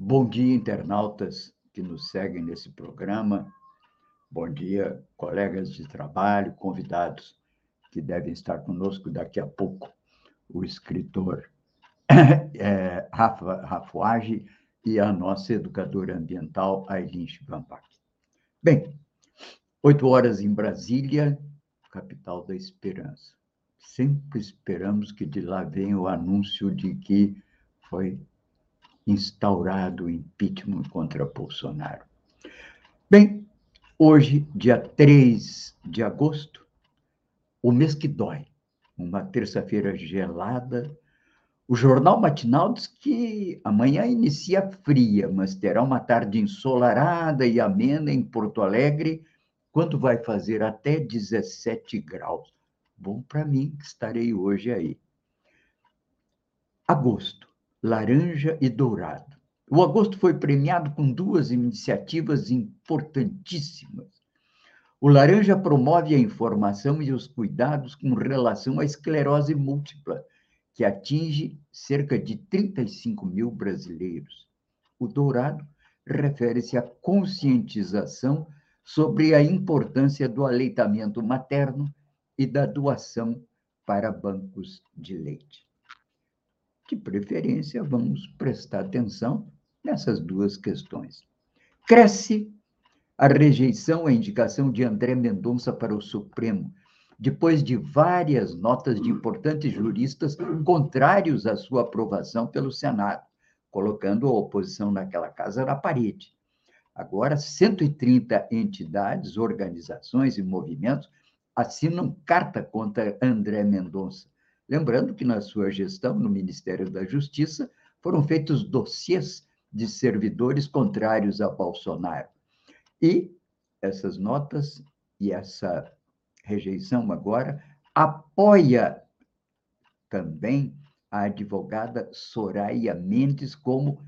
Bom dia, internautas que nos seguem nesse programa. Bom dia, colegas de trabalho, convidados que devem estar conosco daqui a pouco. O escritor é, Rafa Rafuage e a nossa educadora ambiental, Aileen Schwambach. Bem, oito horas em Brasília, capital da esperança. Sempre esperamos que de lá venha o anúncio de que foi instaurado o impeachment contra Bolsonaro. Bem, hoje, dia 3 de agosto, o mês que dói, uma terça-feira gelada, o jornal matinal diz que amanhã inicia fria, mas terá uma tarde ensolarada e amena em Porto Alegre, quando vai fazer até 17 graus. Bom para mim, que estarei hoje aí. Agosto laranja e dourado. O agosto foi premiado com duas iniciativas importantíssimas. O laranja promove a informação e os cuidados com relação à esclerose múltipla, que atinge cerca de 35 mil brasileiros. O dourado refere-se à conscientização sobre a importância do aleitamento materno e da doação para bancos de leite de preferência, vamos prestar atenção nessas duas questões. Cresce a rejeição à indicação de André Mendonça para o Supremo, depois de várias notas de importantes juristas contrários à sua aprovação pelo Senado, colocando a oposição naquela casa na parede. Agora, 130 entidades, organizações e movimentos assinam carta contra André Mendonça, Lembrando que, na sua gestão no Ministério da Justiça, foram feitos dossiês de servidores contrários a Bolsonaro. E essas notas e essa rejeição agora apoia também a advogada Soraya Mendes como,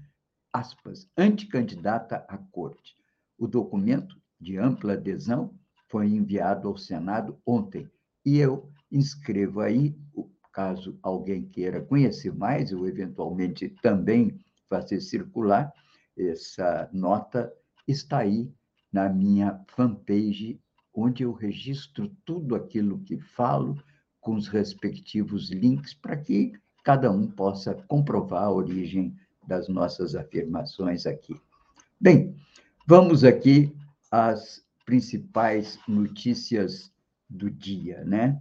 aspas, anticandidata à corte. O documento de ampla adesão foi enviado ao Senado ontem e eu inscrevo aí caso alguém queira conhecer mais, ou eventualmente também fazer circular, essa nota está aí na minha fanpage, onde eu registro tudo aquilo que falo, com os respectivos links, para que cada um possa comprovar a origem das nossas afirmações aqui. Bem, vamos aqui às principais notícias do dia, né?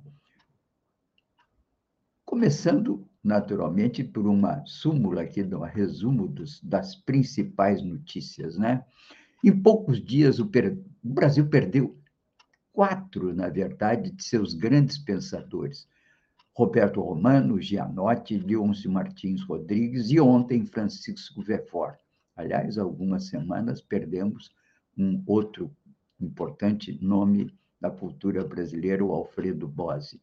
Começando, naturalmente, por uma súmula aqui, um resumo dos, das principais notícias. Né? Em poucos dias, o, per... o Brasil perdeu quatro, na verdade, de seus grandes pensadores. Roberto Romano, Gianotti, Leôncio Martins Rodrigues e ontem Francisco Vefort. Aliás, algumas semanas perdemos um outro importante nome da cultura brasileira, o Alfredo Bose.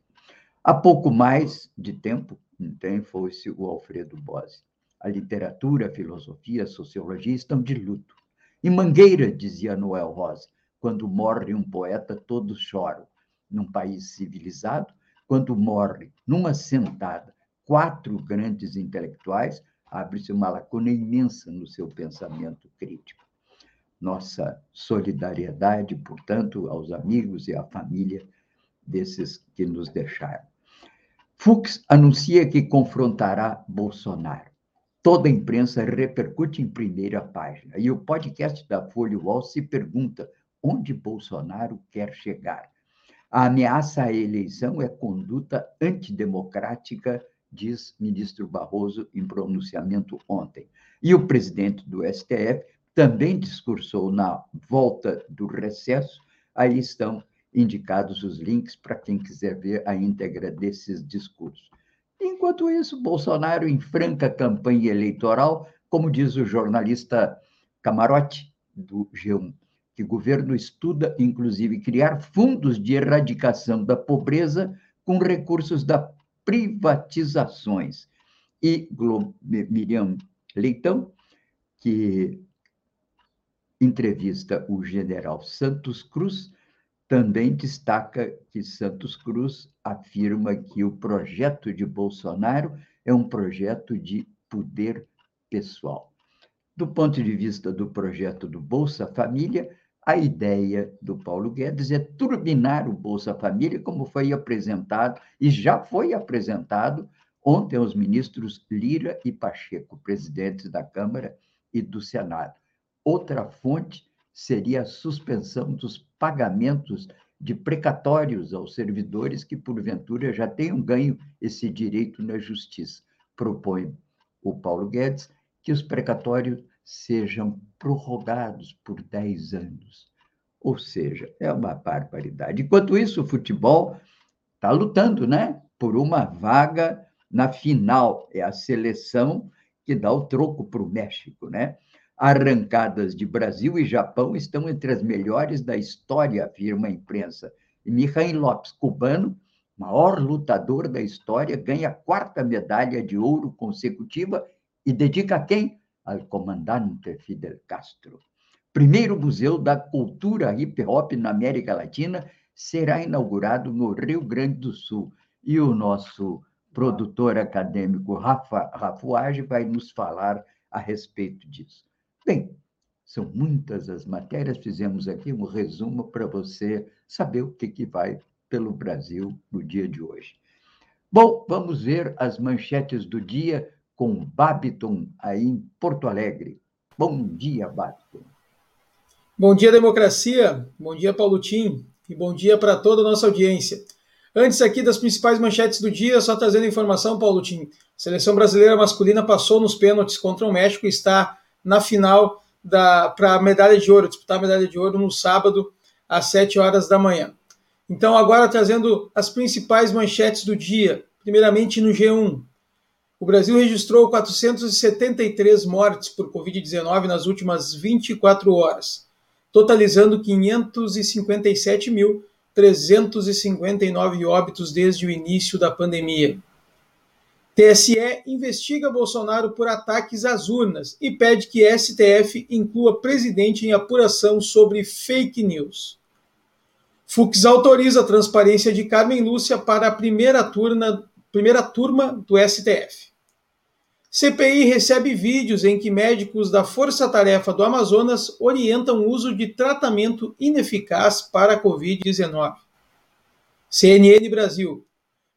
Há pouco mais de tempo, então, fosse o Alfredo Bose. A literatura, a filosofia, a sociologia estão de luto. Em Mangueira, dizia Noel Rosa, quando morre um poeta, todos choram. Num país civilizado, quando morre, numa sentada, quatro grandes intelectuais, abre-se uma lacuna imensa no seu pensamento crítico. Nossa solidariedade, portanto, aos amigos e à família desses que nos deixaram. Fux anuncia que confrontará Bolsonaro. Toda a imprensa repercute em primeira página. E o podcast da Folha UOL se pergunta onde Bolsonaro quer chegar. A ameaça à eleição é conduta antidemocrática, diz ministro Barroso em pronunciamento ontem. E o presidente do STF também discursou na volta do recesso. Aí estão indicados os links para quem quiser ver a íntegra desses discursos. Enquanto isso, Bolsonaro, em franca campanha eleitoral, como diz o jornalista Camarote, do G1, que o governo estuda, inclusive, criar fundos de erradicação da pobreza com recursos das privatizações. E Miriam Leitão, que entrevista o general Santos Cruz, também destaca que Santos Cruz afirma que o projeto de Bolsonaro é um projeto de poder pessoal. Do ponto de vista do projeto do Bolsa Família, a ideia do Paulo Guedes é turbinar o Bolsa Família, como foi apresentado e já foi apresentado ontem aos ministros Lira e Pacheco, presidentes da Câmara e do Senado. Outra fonte seria a suspensão dos pagamentos de precatórios aos servidores que, porventura, já tenham ganho esse direito na justiça. Propõe o Paulo Guedes que os precatórios sejam prorrogados por 10 anos. Ou seja, é uma barbaridade. Enquanto isso, o futebol está lutando né, por uma vaga na final. É a seleção que dá o troco para o México. Né? Arrancadas de Brasil e Japão estão entre as melhores da história, afirma a imprensa. E Mihail Lopes, cubano, maior lutador da história, ganha a quarta medalha de ouro consecutiva e dedica a quem? Ao comandante Fidel Castro. Primeiro museu da cultura hip hop na América Latina será inaugurado no Rio Grande do Sul. E o nosso produtor acadêmico Rafa Rafuage vai nos falar a respeito disso. Bem, são muitas as matérias, fizemos aqui um resumo para você saber o que, que vai pelo Brasil no dia de hoje. Bom, vamos ver as manchetes do dia com Babiton, aí em Porto Alegre. Bom dia, Babiton. Bom dia, democracia. Bom dia, Paulo Tim. E bom dia para toda a nossa audiência. Antes aqui das principais manchetes do dia, só trazendo informação, Paulo Tim. A seleção brasileira masculina passou nos pênaltis contra o México e está na final para a medalha de ouro, disputar a medalha de ouro no sábado, às 7 horas da manhã. Então, agora trazendo as principais manchetes do dia. Primeiramente no G1. O Brasil registrou 473 mortes por Covid-19 nas últimas 24 horas, totalizando 557.359 óbitos desde o início da pandemia. TSE investiga Bolsonaro por ataques às urnas e pede que STF inclua presidente em apuração sobre fake news. Fux autoriza a transparência de Carmen Lúcia para a primeira turma, primeira turma do STF. CPI recebe vídeos em que médicos da Força Tarefa do Amazonas orientam o uso de tratamento ineficaz para a Covid-19. CNN Brasil.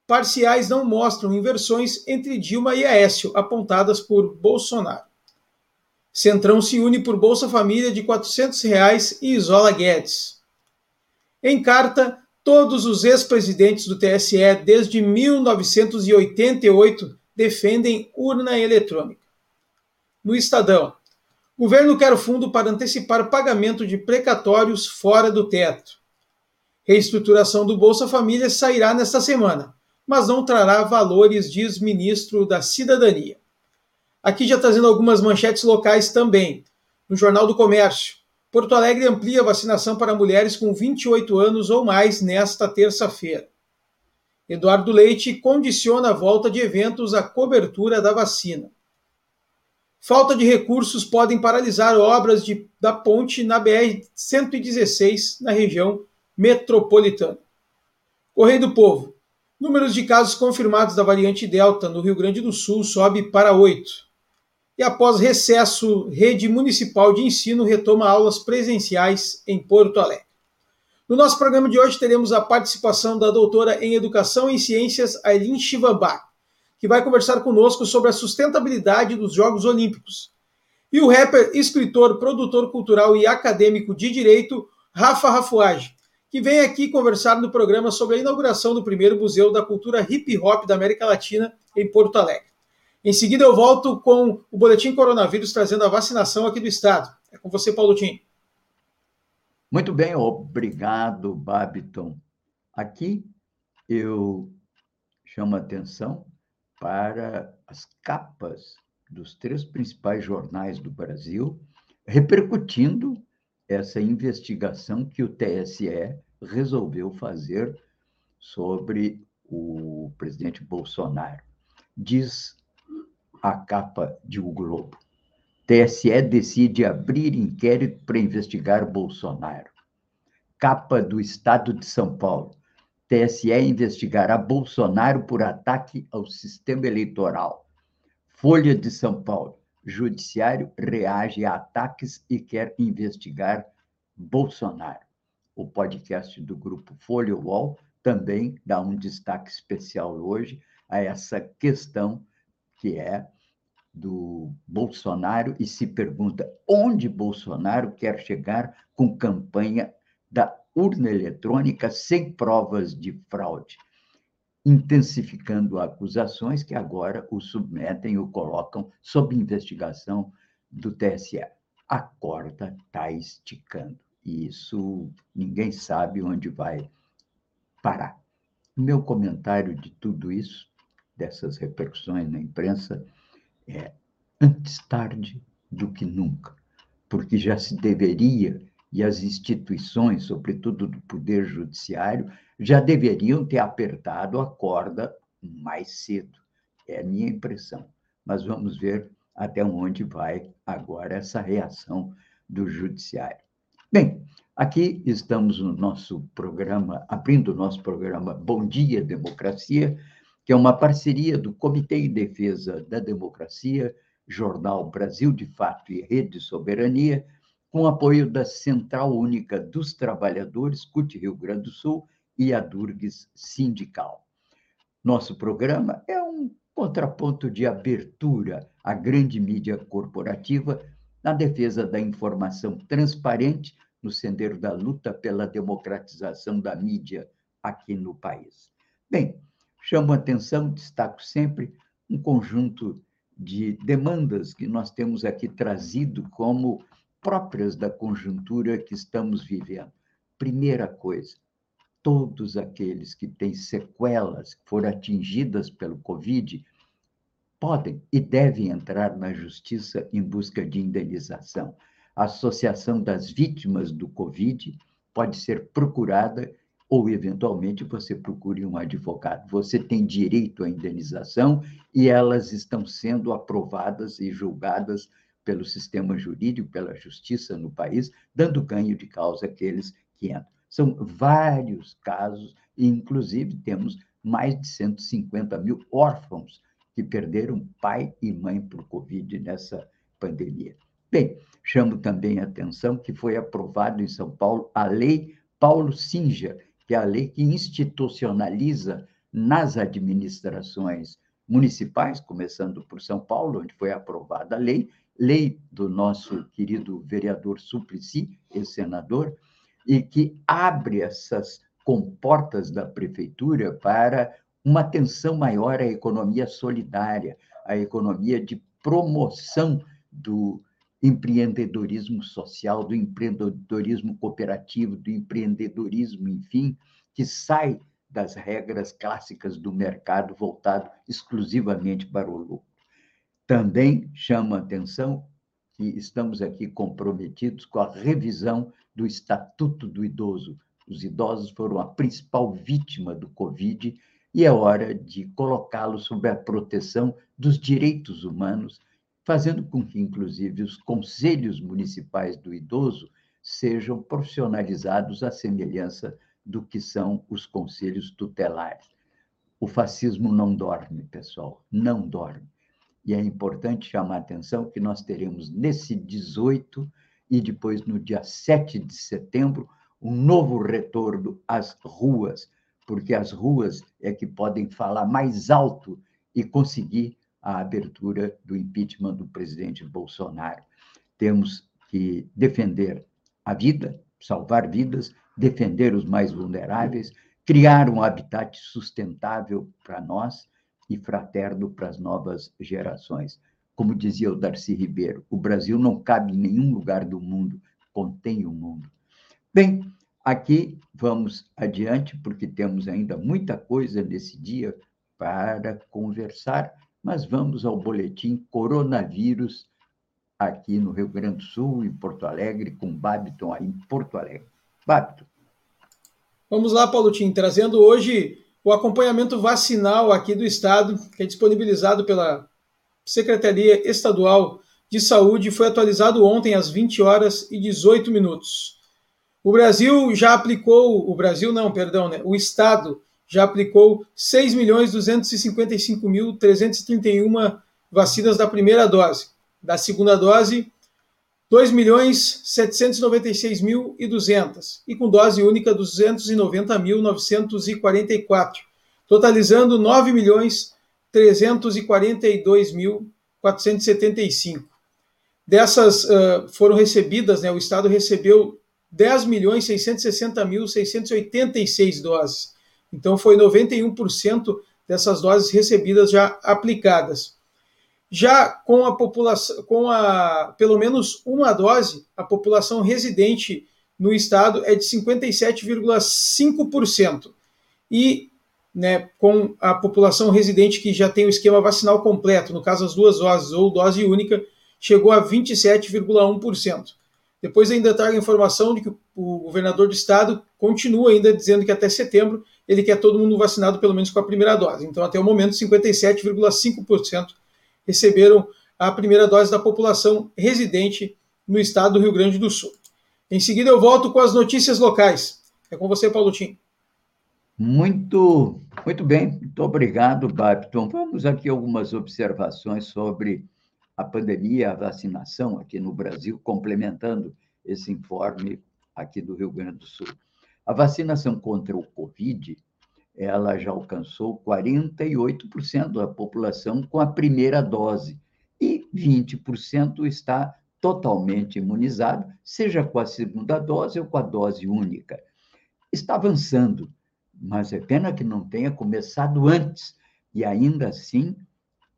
Parciais não mostram inversões entre Dilma e Aécio, apontadas por Bolsonaro. Centrão se une por Bolsa Família de 400 reais e isola Guedes. Em carta, todos os ex-presidentes do TSE desde 1988 defendem urna eletrônica. No Estadão, governo quer fundo para antecipar pagamento de precatórios fora do teto. Reestruturação do Bolsa Família sairá nesta semana, mas não trará valores, diz ministro da Cidadania. Aqui já trazendo algumas manchetes locais também. No Jornal do Comércio, Porto Alegre amplia a vacinação para mulheres com 28 anos ou mais nesta terça-feira. Eduardo Leite condiciona a volta de eventos à cobertura da vacina. Falta de recursos podem paralisar obras de, da ponte na BR-116 na região metropolitana. Correio do Povo. Números de casos confirmados da variante Delta no Rio Grande do Sul sobe para 8 e após recesso, Rede Municipal de Ensino retoma aulas presenciais em Porto Alegre. No nosso programa de hoje teremos a participação da doutora em Educação e Ciências, Aileen Chivambá, que vai conversar conosco sobre a sustentabilidade dos Jogos Olímpicos. E o rapper, escritor, produtor cultural e acadêmico de direito, Rafa Rafuage, que vem aqui conversar no programa sobre a inauguração do primeiro Museu da Cultura Hip Hop da América Latina em Porto Alegre. Em seguida, eu volto com o Boletim Coronavírus trazendo a vacinação aqui do Estado. É com você, Paulo Tim. Muito bem, obrigado, Babiton. Aqui eu chamo a atenção para as capas dos três principais jornais do Brasil, repercutindo essa investigação que o TSE resolveu fazer sobre o presidente Bolsonaro. Diz a capa de O Globo. TSE decide abrir inquérito para investigar Bolsonaro. Capa do Estado de São Paulo. TSE investigará Bolsonaro por ataque ao sistema eleitoral. Folha de São Paulo. Judiciário reage a ataques e quer investigar Bolsonaro. O podcast do grupo Folha UOL também dá um destaque especial hoje a essa questão que é do Bolsonaro e se pergunta onde Bolsonaro quer chegar com campanha da urna eletrônica sem provas de fraude, intensificando acusações que agora o submetem o colocam sob investigação do TSE. A corda está esticando. E isso ninguém sabe onde vai parar. Meu comentário de tudo isso, dessas repercussões na imprensa, é antes tarde do que nunca, porque já se deveria, e as instituições, sobretudo do Poder Judiciário, já deveriam ter apertado a corda mais cedo. É a minha impressão. Mas vamos ver até onde vai agora essa reação do Judiciário. Bem, aqui estamos no nosso programa, abrindo o nosso programa Bom Dia Democracia, que é uma parceria do Comitê em Defesa da Democracia, Jornal Brasil de Fato e Rede Soberania, com apoio da Central Única dos Trabalhadores, CUT Rio Grande do Sul e a Durgues Sindical. Nosso programa é um contraponto de abertura à grande mídia corporativa na defesa da informação transparente no sendero da luta pela democratização da mídia aqui no país. Bem, chamo a atenção, destaco sempre um conjunto de demandas que nós temos aqui trazido como próprias da conjuntura que estamos vivendo. Primeira coisa, todos aqueles que têm sequelas, que foram atingidas pelo Covid, podem e devem entrar na justiça em busca de indenização. A Associação das Vítimas do Covid pode ser procurada ou eventualmente você procure um advogado. Você tem direito à indenização e elas estão sendo aprovadas e julgadas pelo sistema jurídico, pela justiça no país, dando ganho de causa àqueles que entram. São vários casos, e inclusive temos mais de 150 mil órfãos que perderam pai e mãe por Covid nessa pandemia. Bem, chamo também a atenção que foi aprovado em São Paulo a Lei Paulo Singer, que é a lei que institucionaliza nas administrações municipais, começando por São Paulo, onde foi aprovada a lei, lei do nosso querido vereador Suplicy, ex-senador, e que abre essas comportas da prefeitura para uma atenção maior à economia solidária, à economia de promoção do empreendedorismo social, do empreendedorismo cooperativo, do empreendedorismo, enfim, que sai das regras clássicas do mercado voltado exclusivamente para o lucro. Também chama atenção que estamos aqui comprometidos com a revisão do Estatuto do Idoso. Os idosos foram a principal vítima do Covid e é hora de colocá-los sob a proteção dos direitos humanos fazendo com que, inclusive, os conselhos municipais do idoso sejam profissionalizados à semelhança do que são os conselhos tutelares. O fascismo não dorme, pessoal, não dorme. E é importante chamar a atenção que nós teremos nesse 18 e depois no dia 7 de setembro um novo retorno às ruas, porque as ruas é que podem falar mais alto e conseguir a abertura do impeachment do presidente Bolsonaro. Temos que defender a vida, salvar vidas, defender os mais vulneráveis, criar um habitat sustentável para nós e fraterno para as novas gerações. Como dizia o Darcy Ribeiro, o Brasil não cabe em nenhum lugar do mundo, contém o mundo. Bem, aqui vamos adiante, porque temos ainda muita coisa nesse dia para conversar Mas vamos ao boletim coronavírus aqui no Rio Grande do Sul, em Porto Alegre, com Babiton aí em Porto Alegre. Babiton. Vamos lá, Paulo Tim, trazendo hoje o acompanhamento vacinal aqui do Estado, que é disponibilizado pela Secretaria Estadual de Saúde, foi atualizado ontem às 20 horas e 18 minutos. O Brasil já aplicou, o Brasil não, perdão, né? O Estado já aplicou 6.255.331 vacinas da primeira dose. Da segunda dose, 2.796.200 e com dose única 290.944, totalizando 9.342.475. Dessas uh, foram recebidas, né, o Estado recebeu 10.660.686 doses. Então foi 91% dessas doses recebidas já aplicadas. Já com a população, com a pelo menos uma dose, a população residente no estado é de 57,5%. E né, com a população residente que já tem o esquema vacinal completo, no caso as duas doses ou dose única, chegou a 27,1%. Depois ainda trago a informação de que o governador do estado continua ainda dizendo que até setembro ele quer todo mundo vacinado pelo menos com a primeira dose. Então, até o momento, 57,5% receberam a primeira dose da população residente no estado do Rio Grande do Sul. Em seguida, eu volto com as notícias locais. É com você, Paulo Tim. Muito, muito bem. Muito obrigado, Babton. Vamos aqui algumas observações sobre a pandemia, a vacinação aqui no Brasil, complementando esse informe aqui do Rio Grande do Sul. A vacinação contra o Covid ela já alcançou 48% da população com a primeira dose e 20% está totalmente imunizado, seja com a segunda dose ou com a dose única. Está avançando, mas é pena que não tenha começado antes, e ainda assim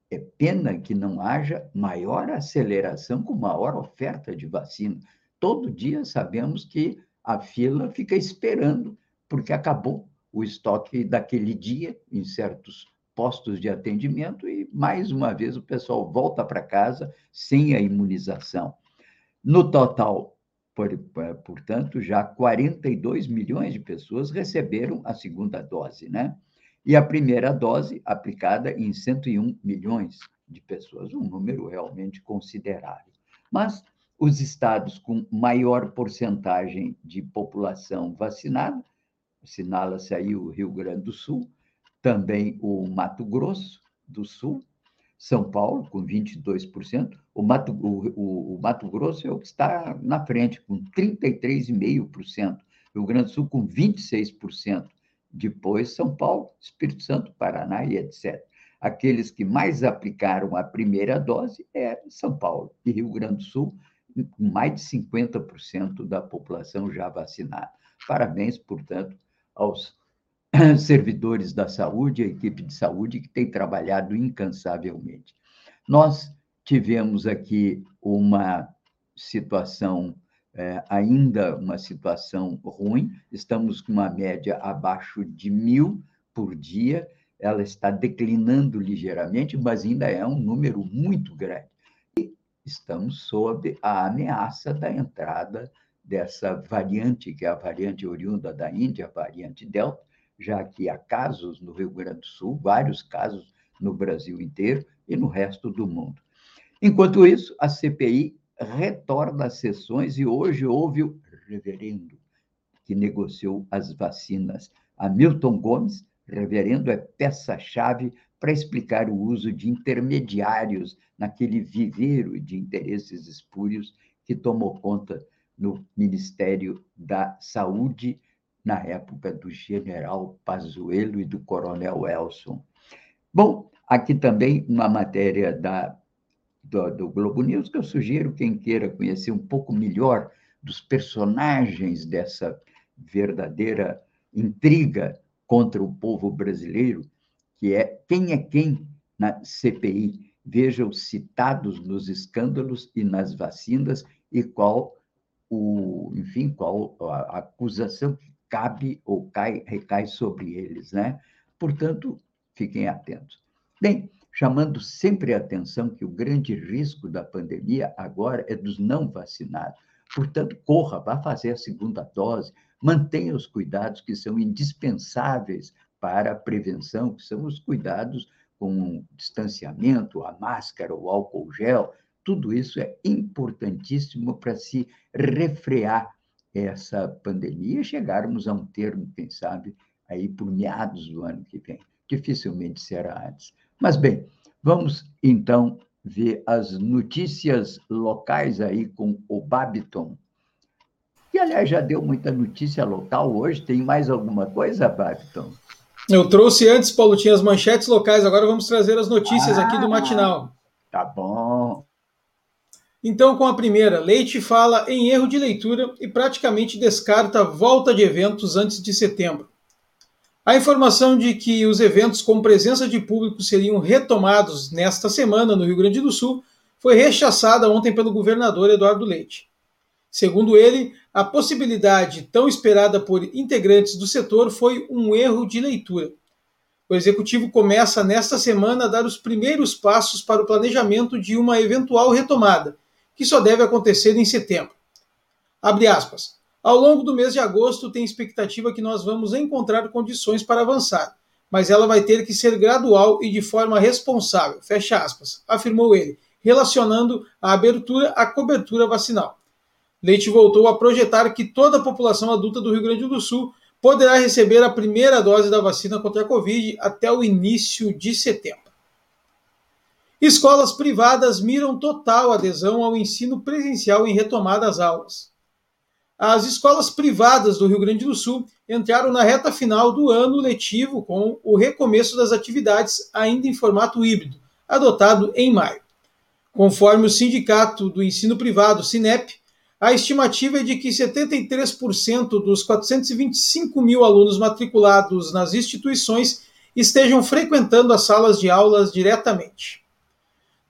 é pena que não haja maior aceleração com maior oferta de vacina. Todo dia sabemos que a fila fica esperando, porque acabou o estoque daquele dia em certos postos de atendimento e, mais uma vez, o pessoal volta para casa sem a imunização. No total, portanto, já 42 milhões de pessoas receberam a segunda dose, né? E a primeira dose aplicada em 101 milhões de pessoas, um número realmente considerável. Mas os estados com maior porcentagem de população vacinada assinala-se aí o Rio Grande do Sul, também o Mato Grosso do Sul, São Paulo, com 22%. O Mato, o, o, o Mato Grosso é o que está na frente, com 33,5%. Rio Grande do Sul, com 26%. Depois, São Paulo, Espírito Santo, Paraná e etc. Aqueles que mais aplicaram a primeira dose é São Paulo e Rio Grande do Sul, com mais de 50% da população já vacinada. Parabéns, portanto, aos servidores da saúde, a equipe de saúde que tem trabalhado incansavelmente. Nós tivemos aqui uma situação, é, ainda uma situação ruim, estamos com uma média abaixo de mil por dia, ela está declinando ligeiramente, mas ainda é um número muito grande. E estamos sob a ameaça da entrada dessa variante, que é a variante oriunda da Índia, a variante Delta, já que há casos no Rio Grande do Sul, vários casos no Brasil inteiro e no resto do mundo. Enquanto isso, a CPI retorna às sessões e hoje houve o reverendo que negociou as vacinas. Hamilton Gomes, reverendo, é peça-chave para explicar o uso de intermediários naquele viveiro de interesses espúrios que tomou conta no Ministério da Saúde, na época do general Pazuello e do coronel Elson. Bom, aqui também uma matéria da, do, do Globo News que eu sugiro quem queira conhecer um pouco melhor dos personagens dessa verdadeira intriga contra o povo brasileiro, que é quem é quem na CPI. Veja os citados nos escândalos e nas vacinas e qual o, enfim, qual a acusação que cabe ou cai, recai sobre eles, né? Portanto, fiquem atentos. Bem, chamando sempre a atenção que o grande risco da pandemia agora é dos não vacinados. Portanto, corra, vá fazer a segunda dose, mantenha os cuidados que são indispensáveis para a prevenção, que são os cuidados com o distanciamento, a máscara, o álcool gel, tudo isso é importantíssimo para se refrear essa pandemia chegarmos a um termo, quem sabe, aí por meados do ano que vem. Dificilmente será antes. Mas, bem, vamos então ver as notícias locais aí com o Babiton. E, aliás, já deu muita notícia local hoje. Tem mais alguma coisa, Babiton? Eu trouxe antes, Paulo, tinha as manchetes locais, agora vamos trazer as notícias ah, aqui do ah, matinal. Tá bom. Então, com a primeira, Leite fala em erro de leitura e praticamente descarta volta de eventos antes de setembro. A informação de que os eventos com presença de público seriam retomados nesta semana no Rio Grande do Sul foi rechaçada ontem pelo governador Eduardo Leite. Segundo ele, a possibilidade tão esperada por integrantes do setor foi um erro de leitura. O executivo começa nesta semana a dar os primeiros passos para o planejamento de uma eventual retomada, que só deve acontecer em setembro. Abre aspas. Ao longo do mês de agosto, tem expectativa que nós vamos encontrar condições para avançar, mas ela vai ter que ser gradual e de forma responsável, fecha aspas, afirmou ele, relacionando a abertura à cobertura vacinal. Leite voltou a projetar que toda a população adulta do Rio Grande do Sul poderá receber a primeira dose da vacina contra a Covid até o início de setembro. Escolas privadas miram total adesão ao ensino presencial em retomada às aulas. As escolas privadas do Rio Grande do Sul entraram na reta final do ano letivo com o recomeço das atividades ainda em formato híbrido, adotado em maio. Conforme o Sindicato do Ensino Privado, SINEP, a estimativa é de que 73% dos 425 mil alunos matriculados nas instituições estejam frequentando as salas de aulas diretamente.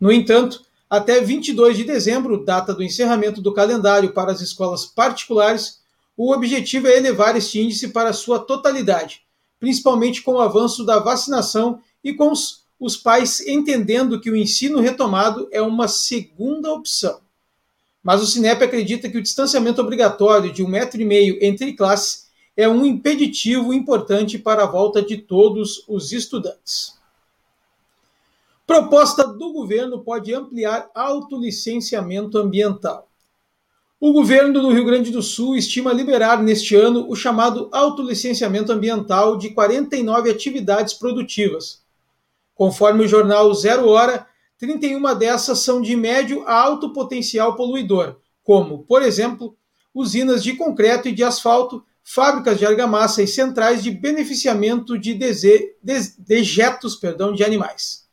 No entanto, até 22 de dezembro, data do encerramento do calendário para as escolas particulares, o objetivo é elevar este índice para sua totalidade, principalmente com o avanço da vacinação e com os, os pais entendendo que o ensino retomado é uma segunda opção. Mas o Cinep acredita que o distanciamento obrigatório de um metro e meio entre classes é um impeditivo importante para a volta de todos os estudantes. Proposta do governo pode ampliar autolicenciamento ambiental. O governo do Rio Grande do Sul estima liberar neste ano o chamado autolicenciamento ambiental de 49 atividades produtivas. Conforme o jornal Zero Hora, 31 dessas são de médio a alto potencial poluidor, como, por exemplo, usinas de concreto e de asfalto, fábricas de argamassa e centrais de beneficiamento de dejetos perdão, de animais.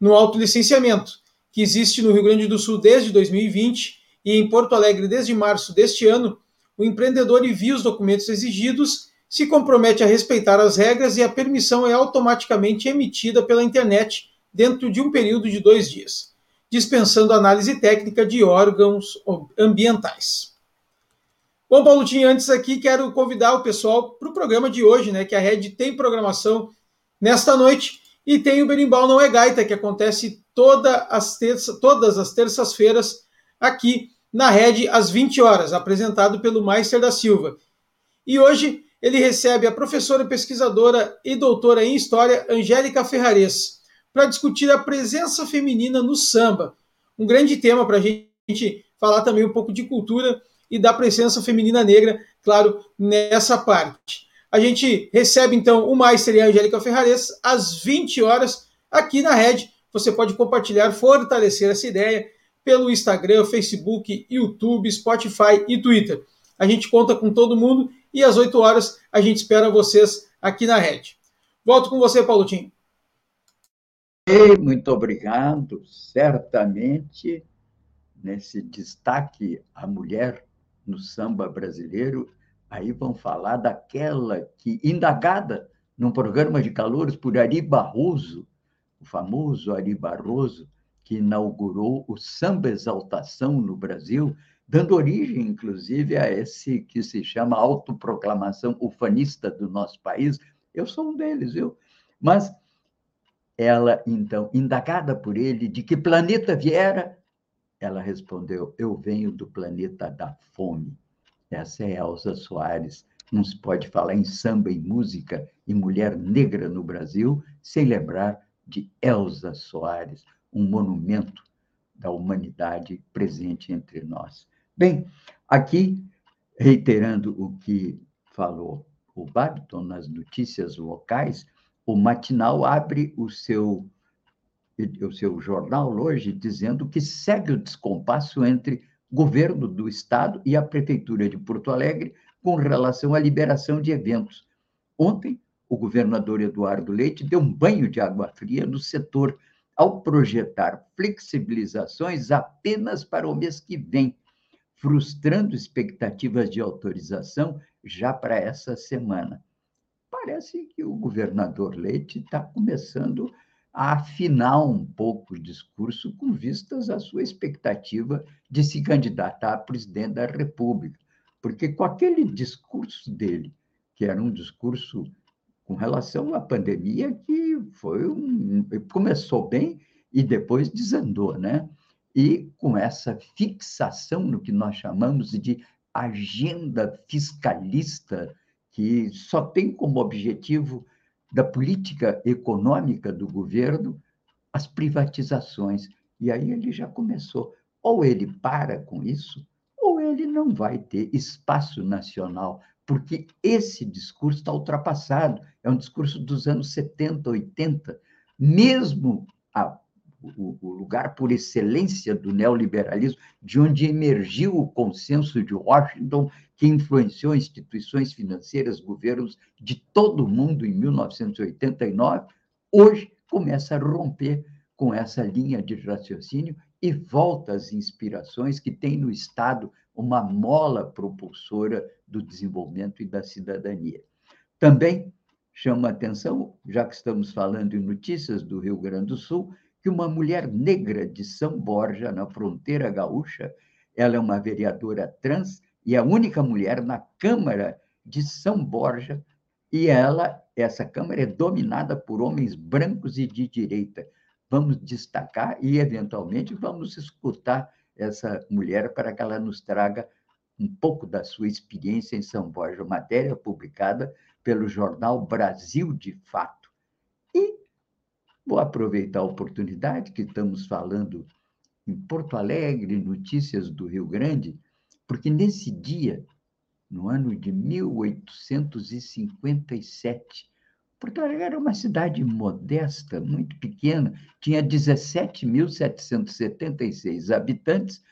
No autolicenciamento, que existe no Rio Grande do Sul desde 2020 e em Porto Alegre desde março deste ano, o empreendedor envia os documentos exigidos, se compromete a respeitar as regras e a permissão é automaticamente emitida pela internet dentro de um período de dois dias, dispensando análise técnica de órgãos ambientais. Bom, Paulo Tinha, antes aqui quero convidar o pessoal para o programa de hoje, né? Que a Rede tem programação nesta noite e tem o Berimbau Não é Gaita, que acontece toda as terça, todas as terças-feiras aqui na Rede às 20 horas, apresentado pelo Meister da Silva. E hoje ele recebe a professora pesquisadora e doutora em História, Angélica Ferrares para discutir a presença feminina no samba. Um grande tema para a gente falar também um pouco de cultura e da presença feminina negra, claro, nessa parte. A gente recebe então o Meister e a Angélica Ferrares às 20 horas aqui na Rede. Você pode compartilhar, fortalecer essa ideia pelo Instagram, Facebook, YouTube, Spotify e Twitter. A gente conta com todo mundo e às 8 horas a gente espera vocês aqui na Rede. Volto com você, Paulo Tim muito obrigado. Certamente, nesse destaque à mulher no samba brasileiro, aí vão falar daquela que, indagada num programa de calouros por Ari Barroso, o famoso Ari Barroso, que inaugurou o samba exaltação no Brasil, dando origem, inclusive, a esse que se chama autoproclamação ufanista do nosso país. Eu sou um deles, viu? Mas ela, então, indagada por ele de que planeta viera, ela respondeu: Eu venho do planeta da fome. Essa é Elza Soares. Não se pode falar em samba e música e mulher negra no Brasil sem lembrar de Elza Soares, um monumento da humanidade presente entre nós. Bem, aqui, reiterando o que falou o Babton nas notícias locais, o Matinal abre o seu o seu jornal hoje dizendo que segue o descompasso entre governo do estado e a prefeitura de Porto Alegre com relação à liberação de eventos. Ontem, o governador Eduardo Leite deu um banho de água fria no setor ao projetar flexibilizações apenas para o mês que vem, frustrando expectativas de autorização já para essa semana. Parece que o governador Leite está começando a afinar um pouco o discurso com vistas à sua expectativa de se candidatar a presidente da República. Porque com aquele discurso dele, que era um discurso com relação à pandemia que foi um, começou bem e depois desandou, né? E com essa fixação no que nós chamamos de agenda fiscalista, que só tem como objetivo da política econômica do governo as privatizações. E aí ele já começou. Ou ele para com isso, ou ele não vai ter espaço nacional porque esse discurso está ultrapassado, é um discurso dos anos 70, 80, mesmo a, o, o, lugar por excelência do neoliberalismo, de onde emergiu o consenso de Washington, que influenciou instituições financeiras, governos de todo o mundo em 1989, hoje começa a romper com essa linha de raciocínio e volta às inspirações que tem no Estado uma mola propulsora do desenvolvimento e da cidadania. Também chama atenção, já que estamos falando em notícias do Rio Grande do Sul, que uma mulher negra de São Borja, na fronteira gaúcha, ela é uma vereadora trans e a única mulher na Câmara de São Borja, e ela, essa Câmara é dominada por homens brancos e de direita. Vamos destacar e, eventualmente, vamos escutar essa mulher para que ela nos traga um pouco da sua experiência em São Borja, matéria publicada pelo jornal Brasil de Fato. Vou aproveitar a oportunidade que estamos falando em Porto Alegre, notícias do Rio Grande, porque nesse dia, no ano de 1857, Porto Alegre era uma cidade modesta, muito pequena, tinha 17.776 habitantes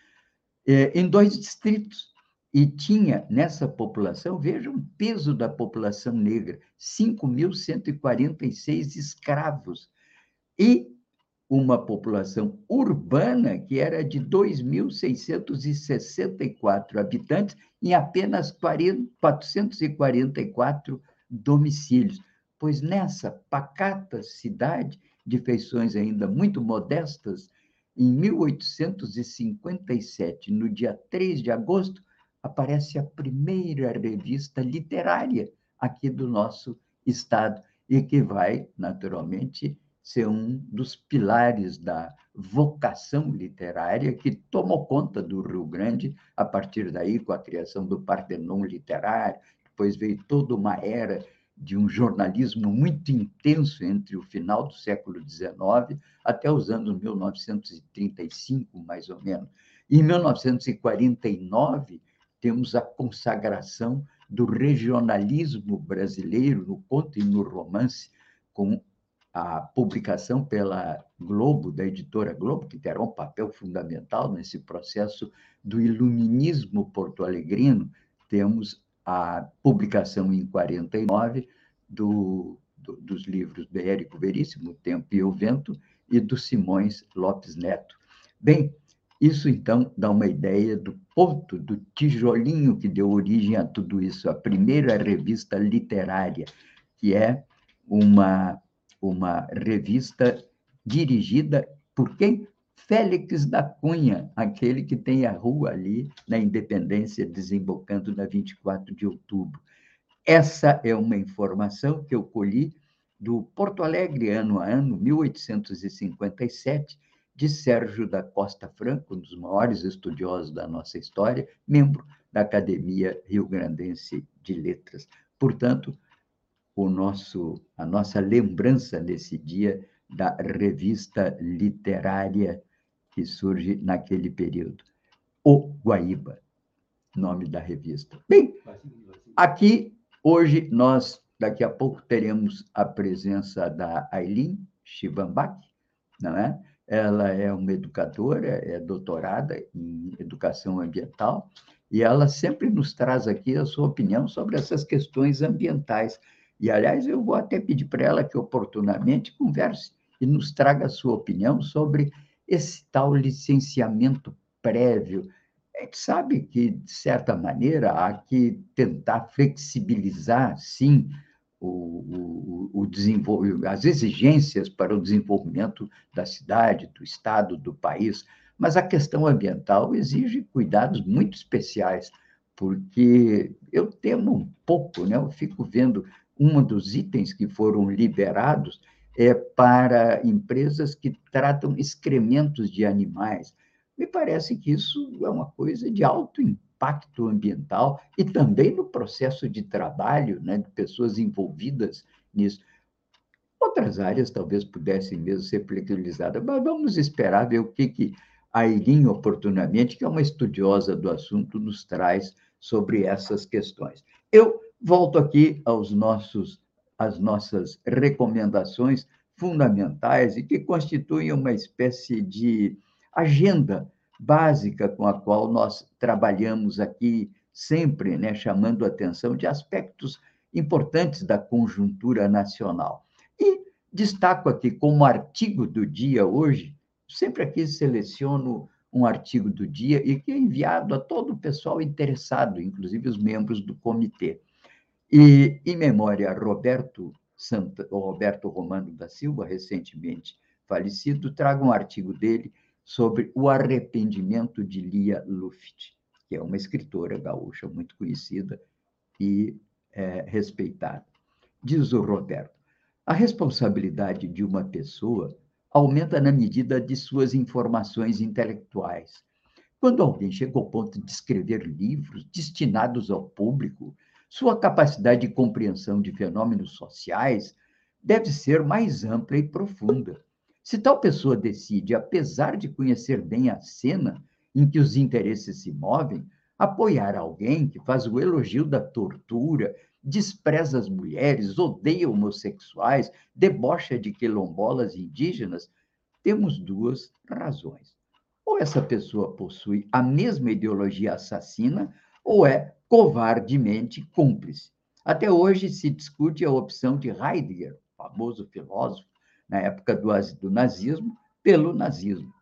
eh, em dois distritos. E tinha nessa população, veja o peso da população negra, 5.146 escravos. E uma população urbana que era de 2.664 habitantes em apenas 40, 444 domicílios. Pois nessa pacata cidade, de feições ainda muito modestas, em 1857, no dia 3 de agosto, aparece a primeira revista literária aqui do nosso estado e que vai, naturalmente, ser um dos pilares da vocação literária que tomou conta do Rio Grande a partir daí com a criação do Partenon literário, depois veio toda uma era de um jornalismo muito intenso entre o final do século XIX até os anos 1935, mais ou menos. Em 1949, temos a consagração do regionalismo brasileiro no conto e no romance, com a publicação pela Globo, da editora Globo, que terá um papel fundamental nesse processo do iluminismo porto-alegrino. Temos a publicação em 49 do, do, dos livros do Érico Veríssimo, Tempo e o Vento, e do Simões Lopes Neto. Bem, isso então dá uma ideia do ponto, do tijolinho que deu origem a tudo isso, a primeira revista literária, que é uma, uma revista dirigida por quem? Félix da Cunha, aquele que tem a rua ali na Independência, desembocando na 24 de outubro. Essa é uma informação que eu colhi do Porto Alegre, ano a ano, 1857, de Sérgio da Costa Franco, um dos maiores estudiosos da nossa história, membro da Academia Rio Grandense de Letras. Portanto, o nosso, a nossa lembrança nesse dia da revista literária que surge naquele período. O Guaíba, nome da revista. Bem, aqui, hoje, nós, daqui a pouco, teremos a presença da Aileen Chivambach, não é? Ela é uma educadora, é doutorada em educação ambiental, e ela sempre nos traz aqui a sua opinião sobre essas questões ambientais. E, aliás, eu vou até pedir para ela que oportunamente converse e nos traga a sua opinião sobre esse tal licenciamento prévio. A gente sabe que, de certa maneira, há que tentar flexibilizar, sim, o, o, o as exigências para o desenvolvimento da cidade, do estado, do país, mas a questão ambiental exige cuidados muito especiais, porque eu temo um pouco, né? eu fico vendo um dos itens que foram liberados é para empresas que tratam excrementos de animais. Me parece que isso é uma coisa de alto impacto ambiental e também no processo de trabalho né, de pessoas envolvidas nisso. Outras áreas talvez pudessem mesmo ser flexibilizadas, mas vamos esperar ver o que, que a Eileen, oportunamente, que é uma estudiosa do assunto, nos traz sobre essas questões. Eu volto aqui aos nossos as nossas recomendações fundamentais e que constituem uma espécie de agenda básica com a qual nós trabalhamos aqui sempre, né, chamando a atenção de aspectos importantes da conjuntura nacional. E destaco aqui como artigo do dia hoje, sempre aqui seleciono um artigo do dia e que é enviado a todo o pessoal interessado, inclusive os membros do comitê. E, em memória Roberto, Santa, Roberto Romano da Silva, recentemente falecido, trago um artigo dele sobre o arrependimento de Lia Luft, que é uma escritora gaúcha muito conhecida e é, respeitada. Diz o Roberto: a responsabilidade de uma pessoa aumenta na medida de suas informações intelectuais. Quando alguém chega ao ponto de escrever livros destinados ao público, sua capacidade de compreensão de fenômenos sociais deve ser mais ampla e profunda. Se tal pessoa decide, apesar de conhecer bem a cena em que os interesses se movem, apoiar alguém que faz o elogio da tortura, despreza as mulheres, odeia homossexuais, debocha de quilombolas indígenas, temos duas razões. Ou essa pessoa possui a mesma ideologia assassina, ou é covardemente cúmplice. Até hoje se discute a opção de Heidegger, famoso filósofo, na época do, do nazismo, pelo nazismo.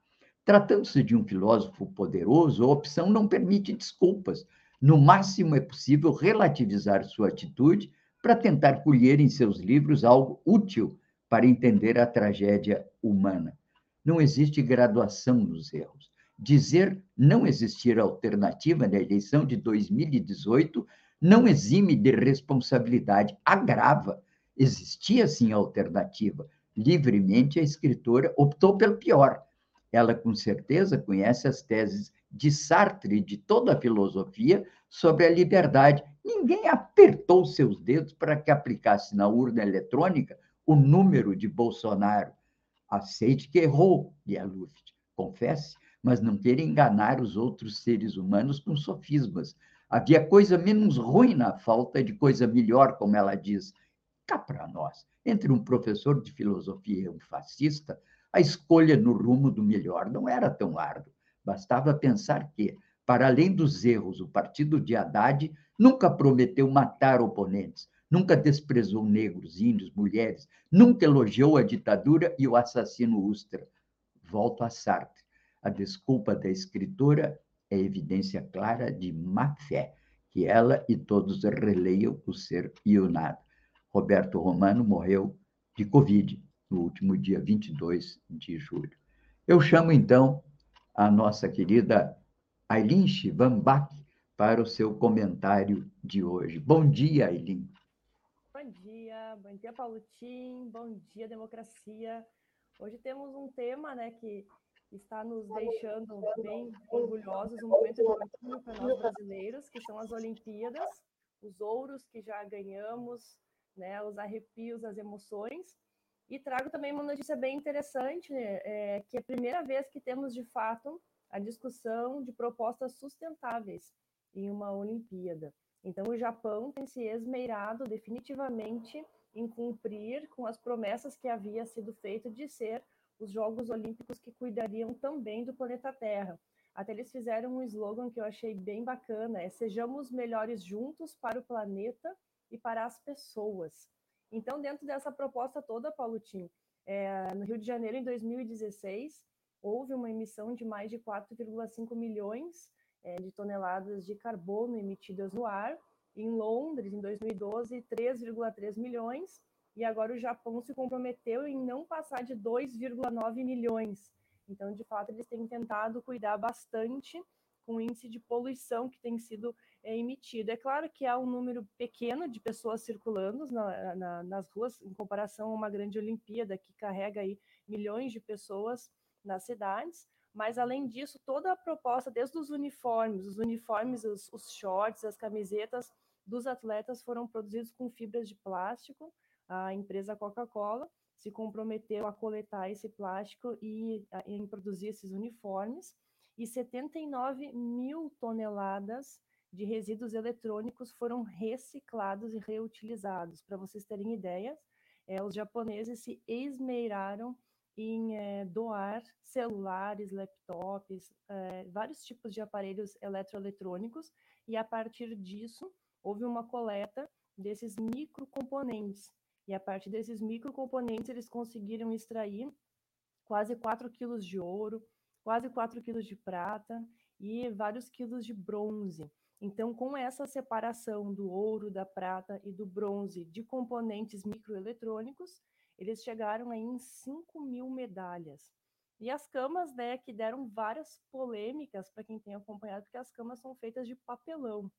Tratando-se de um filósofo poderoso, a opção não permite desculpas. No máximo, é possível relativizar sua atitude para tentar colher em seus livros algo útil para entender a tragédia humana. Não existe graduação nos erros dizer não existir alternativa na eleição de 2018 não exime de responsabilidade, agrava. Existia sim alternativa. Livremente a escritora optou pelo pior. Ela com certeza conhece as teses de Sartre de toda a filosofia sobre a liberdade. Ninguém apertou seus dedos para que aplicasse na urna eletrônica o número de Bolsonaro. Aceite que errou, Lia Luft. Confesse, mas não queira enganar os outros seres humanos com sofismas. Havia coisa menos ruim na falta de coisa melhor, como ela diz. Cá para nós, entre um professor de filosofia e um fascista, a escolha no rumo do melhor não era tão árdua. Bastava pensar que, para além dos erros, o partido de Haddad nunca prometeu matar oponentes, nunca desprezou negros, índios, mulheres, nunca elogiou a ditadura e o assassino Ustra. Volto a Sartre. A desculpa da escritora é evidência clara de má fé, que ela e todos releiam o ser o nada. Roberto Romano morreu de Covid no último dia 22 de julho. Eu chamo, então, a nossa querida Aileen Van para o seu comentário de hoje. Bom dia, Aileen. Bom dia, bom dia, Tim. bom dia, democracia. Hoje temos um tema né, que está nos deixando bem orgulhosos, um momento de orgulho para nós brasileiros, que são as Olimpíadas, os ouros que já ganhamos, né, os arrepios, as emoções. E trago também uma notícia bem interessante, né, é, que é a primeira vez que temos, de fato, a discussão de propostas sustentáveis em uma Olimpíada. Então, o Japão tem se esmeirado definitivamente em cumprir com as promessas que havia sido feito de ser os Jogos Olímpicos que cuidariam também do planeta Terra. Até eles fizeram um slogan que eu achei bem bacana, é sejamos melhores juntos para o planeta e para as pessoas. Então, dentro dessa proposta toda, Paulo Tim, é, no Rio de Janeiro, em 2016, houve uma emissão de mais de 4,5 milhões é, de toneladas de carbono emitidas no ar. Em Londres, em 2012, 3,3 milhões. E agora o Japão se comprometeu em não passar de 2,9 milhões. Então, de fato, eles têm tentado cuidar bastante com o índice de poluição que tem sido é, emitido. É claro que há um número pequeno de pessoas circulando na, na, nas ruas, em comparação a uma grande Olimpíada que carrega aí milhões de pessoas nas cidades, mas, além disso, toda a proposta, desde os uniformes, os uniformes, os, os shorts, as camisetas dos atletas foram produzidos com fibras de plástico. A empresa Coca-Cola se comprometeu a coletar esse plástico e a, em produzir esses uniformes. E 79 mil toneladas de resíduos eletrônicos foram reciclados e reutilizados. Para vocês terem ideia, é, os japoneses se esmeiraram em é, doar celulares, laptops, é, vários tipos de aparelhos eletroeletrônicos, e a partir disso houve uma coleta desses microcomponentes. E a partir desses microcomponentes eles conseguiram extrair quase 4 quilos de ouro, quase 4 quilos de prata e vários quilos de bronze. Então, com essa separação do ouro, da prata e do bronze de componentes microeletrônicos, eles chegaram aí em 5 mil medalhas. E as camas, né, que deram várias polêmicas para quem tem acompanhado, porque as camas são feitas de papelão,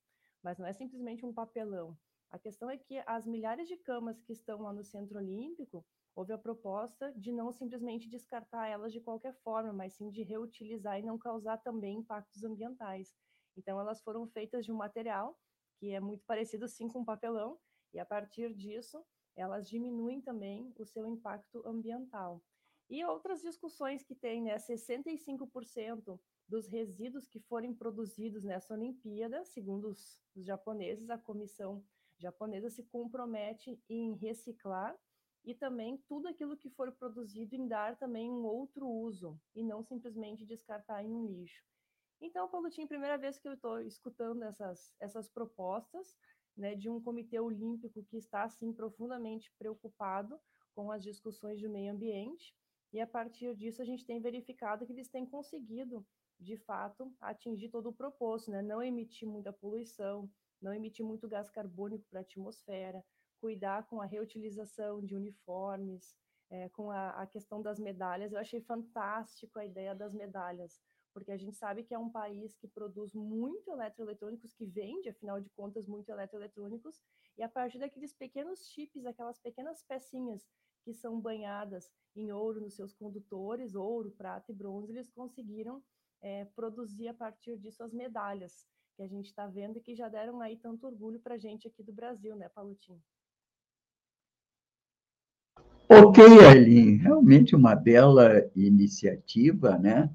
mas não é simplesmente um papelão. A questão é que as milhares de camas que estão lá no Centro Olímpico, houve a proposta de não simplesmente descartar elas de qualquer forma, mas sim de reutilizar e não causar também impactos ambientais. Então, elas foram feitas de um material que é muito parecido, sim, com papelão, e a partir disso, elas diminuem também o seu impacto ambiental. E outras discussões que tem, né? 65% dos resíduos que forem produzidos nessa Olimpíada, segundo os, os japoneses, a comissão japonesa se compromete em reciclar e também tudo aquilo que for produzido em dar também um outro uso e não simplesmente descartar em um lixo. Então, Paulo, tinha primeira vez que eu estou escutando essas, essas propostas, né, de um comitê olímpico que está assim profundamente preocupado com as discussões de meio ambiente e a partir disso a gente tem verificado que eles têm conseguido de fato atingir todo o propósito, né? não emitir muita poluição, não emitir muito gás carbônico para a atmosfera, cuidar com a reutilização de uniformes, é, com a, a questão das medalhas. Eu achei fantástico a ideia das medalhas, porque a gente sabe que é um país que produz muito eletroeletrônicos, que vende, afinal de contas, muito eletroeletrônicos, e a partir daqueles pequenos chips, aquelas pequenas pecinhas que são banhadas em ouro nos seus condutores, ouro, prata e bronze, eles conseguiram é, produzir a partir disso as medalhas que a gente está vendo e que já deram aí tanto orgulho para a gente aqui do Brasil, né, Palutinho? Ok, Aileen, realmente uma bela iniciativa, né?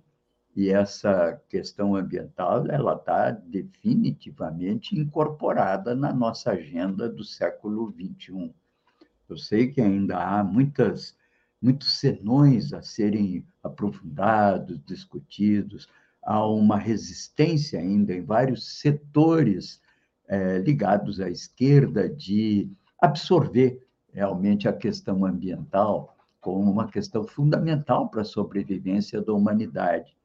E essa questão ambiental, ela está definitivamente incorporada na nossa agenda do século XXI. Eu sei que ainda há muitas, muitos senões a serem aprofundados, discutidos, há uma resistência ainda em vários setores é, ligados à esquerda de absorver realmente a questão ambiental como uma questão fundamental para a sobrevivência da humanidade.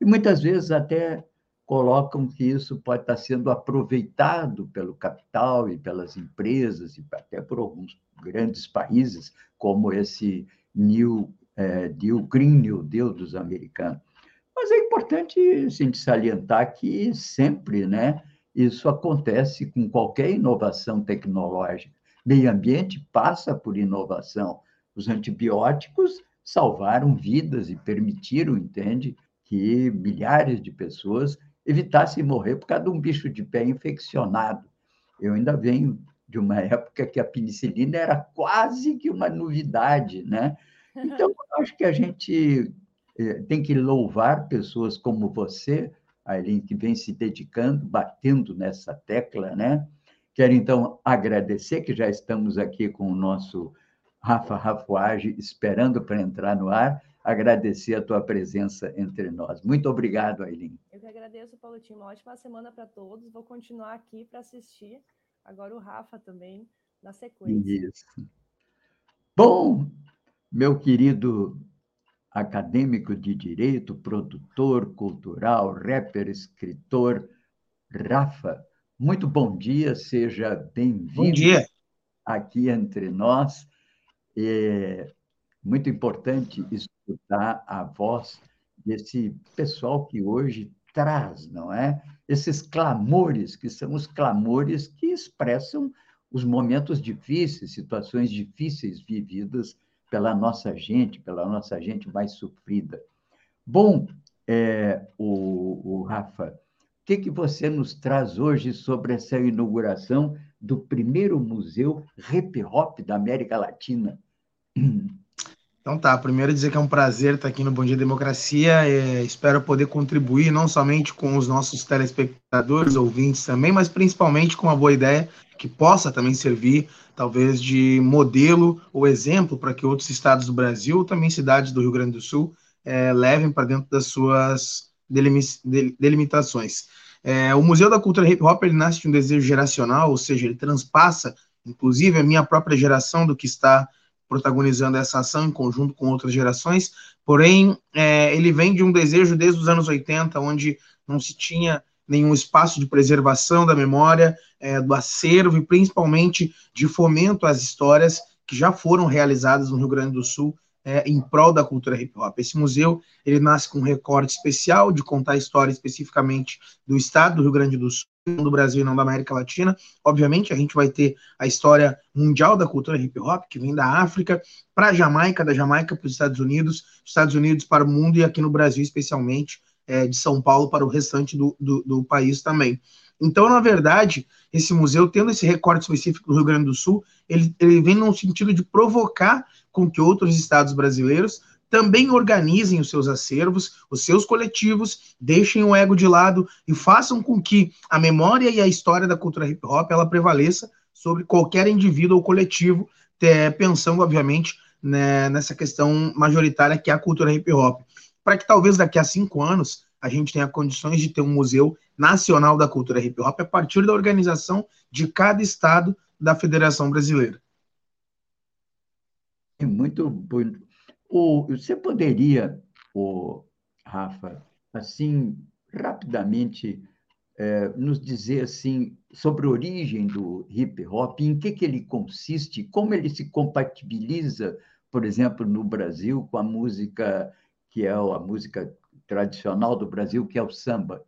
E muitas vezes até colocam que isso pode estar sendo aproveitado pelo capital e pelas empresas e até por alguns grandes países, como esse New, New Green New Deal dos americanos. Mas é importante a gente salientar que sempre né, isso acontece com qualquer inovação tecnológica. meio ambiente passa por inovação. Os antibióticos salvaram vidas e permitiram, entende, que milhares de pessoas evitassem morrer por causa de um bicho de pé infeccionado. Eu ainda venho de uma época que a penicilina era quase que uma novidade, né? Então, acho que a gente tem que louvar pessoas como você, Aileen, que vem se dedicando, batendo nessa tecla, né? Quero, então, agradecer que já estamos aqui com o nosso Rafa Rafuage esperando para entrar no ar, agradecer a tua presença entre nós. Muito obrigado, Aileen. Eu que agradeço, Paulo Tim. Uma ótima semana para todos. Vou continuar aqui para assistir agora o Rafa também na sequência. Isso. Bom, meu querido acadêmico de direito, produtor cultural, rapper, escritor, Rafa, muito bom dia, seja bem-vindo aqui entre nós. É muito importante escutar a voz desse pessoal que hoje traz, não é? Esses clamores, que são os clamores que expressam os momentos difíceis, situações difíceis vividas pela nossa gente, pela nossa gente mais sofrida. Bom, é, o, o Rafa, o que, que você nos traz hoje sobre essa inauguração do primeiro museu hip hop da América Latina? Então tá, primeiro dizer que é um prazer estar aqui no Bom Dia Democracia. É, espero poder contribuir não somente com os nossos telespectadores, ouvintes também, mas principalmente com uma boa ideia que possa também servir, talvez, de modelo ou exemplo para que outros estados do Brasil, também cidades do Rio Grande do Sul, é, levem para dentro das suas delimitações. É, o Museu da Cultura Hip Hop ele nasce de um desejo geracional, ou seja, ele transpassa, inclusive, a minha própria geração do que está protagonizando essa ação em conjunto com outras gerações, porém, é, ele vem de um desejo desde os anos 80, onde não se tinha nenhum espaço de preservação da memória, é, do acervo e principalmente de fomento às histórias que já foram realizadas no Rio Grande do Sul é, em prol da cultura hip hop. Esse museu ele nasce com um recorte especial de contar a história especificamente do estado do Rio Grande do Sul do Brasil e não da América Latina. Obviamente, a gente vai ter a história mundial da cultura hip hop, que vem da África para a Jamaica, da Jamaica para os Estados Unidos, Estados Unidos para o mundo e aqui no Brasil, especialmente, é, de São Paulo para o restante do, do, do país também. Então, na verdade, esse museu, tendo esse recorte específico do Rio Grande do Sul, ele, ele vem no sentido de provocar com que outros estados brasileiros também organizem os seus acervos, os seus coletivos, deixem o ego de lado e façam com que a memória e a história da cultura hip hop ela prevaleça sobre qualquer indivíduo ou coletivo, pensando, obviamente, né, nessa questão majoritária que é a cultura hip hop. Para que talvez daqui a cinco anos a gente tenha condições de ter um museu nacional da cultura hip hop a partir da organização de cada estado da Federação Brasileira. É muito o, você poderia, o Rafa, assim, rapidamente, é, nos dizer assim sobre a origem do hip hop, em que, que ele consiste, como ele se compatibiliza, por exemplo, no Brasil com a música que é a música tradicional do Brasil, que é o samba.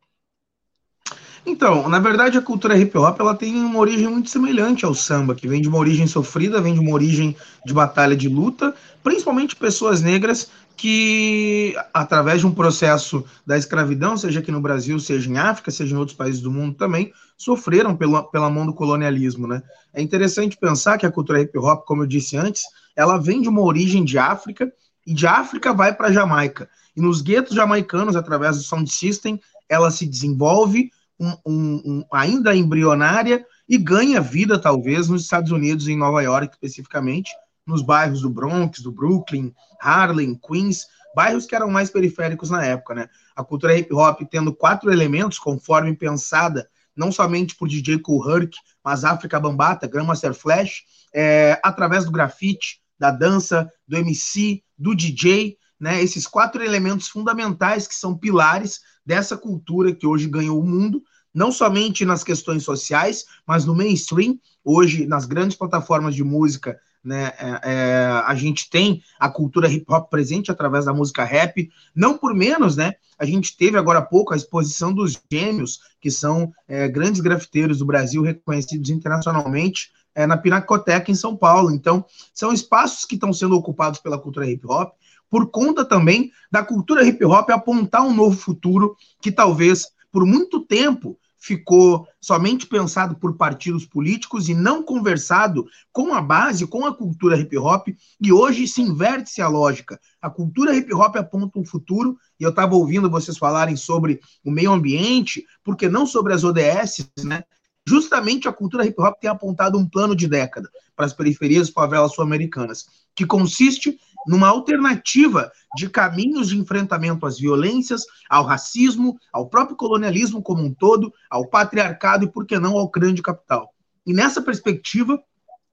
Então, na verdade, a cultura hip hop ela tem uma origem muito semelhante ao samba, que vem de uma origem sofrida, vem de uma origem de batalha de luta, principalmente pessoas negras que, através de um processo da escravidão, seja aqui no Brasil, seja em África, seja em outros países do mundo também, sofreram pela, pela mão do colonialismo, né? É interessante pensar que a cultura hip hop, como eu disse antes, ela vem de uma origem de África e de África vai para Jamaica. E nos guetos jamaicanos, através do sound system, ela se desenvolve um, um, ainda embrionária e ganha vida, talvez, nos Estados Unidos, em Nova York especificamente, nos bairros do Bronx, do Brooklyn, Harlem, Queens, bairros que eram mais periféricos na época, né? A cultura hip hop tendo quatro elementos, conforme pensada, não somente por DJ Kool Herc, mas África Bambata, Grandmaster Flash, é, através do grafite, da dança, do MC, do DJ, né? Esses quatro elementos fundamentais que são pilares dessa cultura que hoje ganhou o mundo, não somente nas questões sociais, mas no mainstream. Hoje, nas grandes plataformas de música, né, é, é, a gente tem a cultura hip hop presente através da música rap. Não por menos, né? A gente teve agora há pouco a exposição dos Gêmeos, que são é, grandes grafiteiros do Brasil reconhecidos internacionalmente é, na Pinacoteca, em São Paulo. Então, são espaços que estão sendo ocupados pela cultura hip hop, por conta também da cultura hip hop apontar um novo futuro que talvez por muito tempo ficou somente pensado por partidos políticos e não conversado com a base, com a cultura hip hop, e hoje se inverte-se a lógica. A cultura hip hop aponta um futuro, e eu estava ouvindo vocês falarem sobre o meio ambiente, porque não sobre as ODS, né? Justamente a cultura hip hop tem apontado um plano de década para as periferias favelas sul-americanas, que consiste numa alternativa de caminhos de enfrentamento às violências, ao racismo, ao próprio colonialismo como um todo, ao patriarcado e, por que não, ao grande capital. E nessa perspectiva,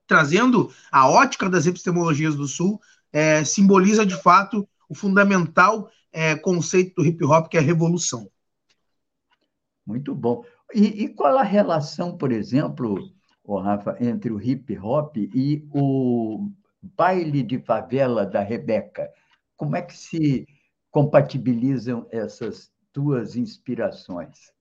trazendo a ótica das epistemologias do Sul, é, simboliza de fato o fundamental é, conceito do hip hop, que é a revolução. Muito bom. E, e qual a relação, por exemplo, oh, Rafa, entre o hip hop e o baile de favela da Rebeca? Como é que se compatibilizam essas duas inspirações?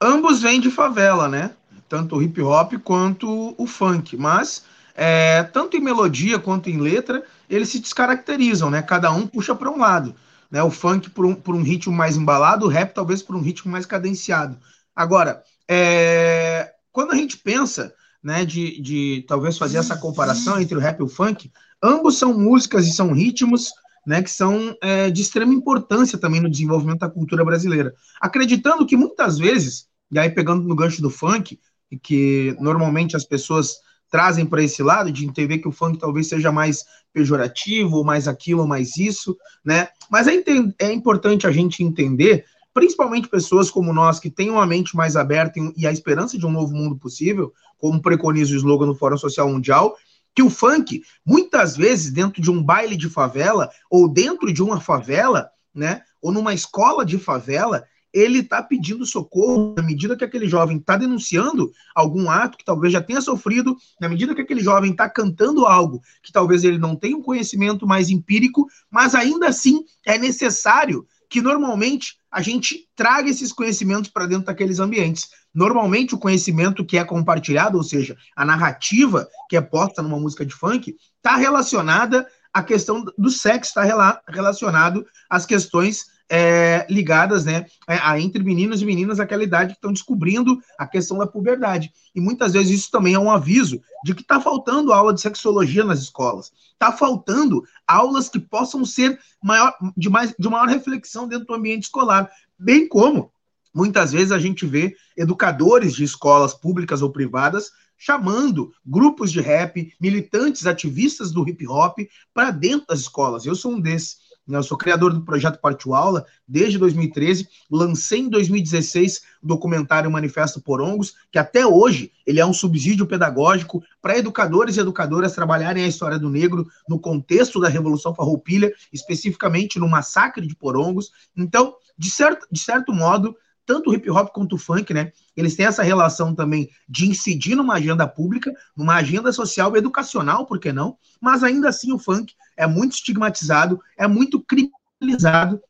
Ambos vêm de favela, né? Tanto o hip hop quanto o funk, mas é, tanto em melodia quanto em letra, eles se descaracterizam, né? Cada um puxa para um lado. Né? O funk por um, por um ritmo mais embalado, o rap talvez por um ritmo mais cadenciado. Agora, é, quando a gente pensa né, de, de talvez fazer essa comparação entre o rap e o funk, ambos são músicas e são ritmos né, que são é, de extrema importância também no desenvolvimento da cultura brasileira. Acreditando que muitas vezes, e aí pegando no gancho do funk, que normalmente as pessoas trazem para esse lado de entender que o funk talvez seja mais pejorativo, mais aquilo, mais isso, né? Mas é, é importante a gente entender, principalmente pessoas como nós que têm uma mente mais aberta e a esperança de um novo mundo possível, como preconiza o slogan do Fórum Social Mundial, que o funk, muitas vezes, dentro de um baile de favela, ou dentro de uma favela, né? Ou numa escola de favela, ele está pedindo socorro na medida que aquele jovem está denunciando algum ato que talvez já tenha sofrido, na medida que aquele jovem está cantando algo que talvez ele não tenha um conhecimento mais empírico, mas ainda assim é necessário que normalmente a gente traga esses conhecimentos para dentro daqueles ambientes. Normalmente o conhecimento que é compartilhado, ou seja, a narrativa que é posta numa música de funk, está relacionada à questão do sexo, está relacionado às questões é, ligadas né, a, a, entre meninos e meninas daquela idade que estão descobrindo a questão da puberdade. E muitas vezes isso também é um aviso de que está faltando aula de sexologia nas escolas. Está faltando aulas que possam ser maior, de, mais, de maior reflexão dentro do ambiente escolar. Bem como muitas vezes a gente vê educadores de escolas públicas ou privadas chamando grupos de rap, militantes, ativistas do hip hop para dentro das escolas. Eu sou um desses. Né? Eu sou criador do projeto Partiu Aula desde 2013, lancei em 2016 o documentário Manifesto Porongos, que até hoje ele é um subsídio pedagógico para educadores e educadoras trabalharem a história do negro no contexto da Revolução Farroupilha, especificamente no massacre de Porongos. Então, de certo, de certo modo, tanto o hip hop quanto o funk, né? Eles têm essa relação também de incidir numa agenda pública, numa agenda social e educacional, por que não? Mas ainda assim o funk é muito estigmatizado, é muito criminalizado,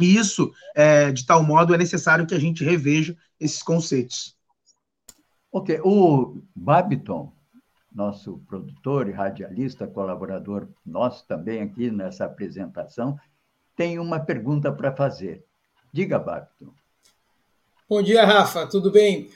e isso, é, de tal modo, é necessário que a gente reveja esses conceitos. Ok, o Babiton, nosso produtor e radialista, colaborador nosso também aqui nessa apresentação, tem uma pergunta para fazer. Diga, Babiton. Bom dia, Rafa, tudo bem?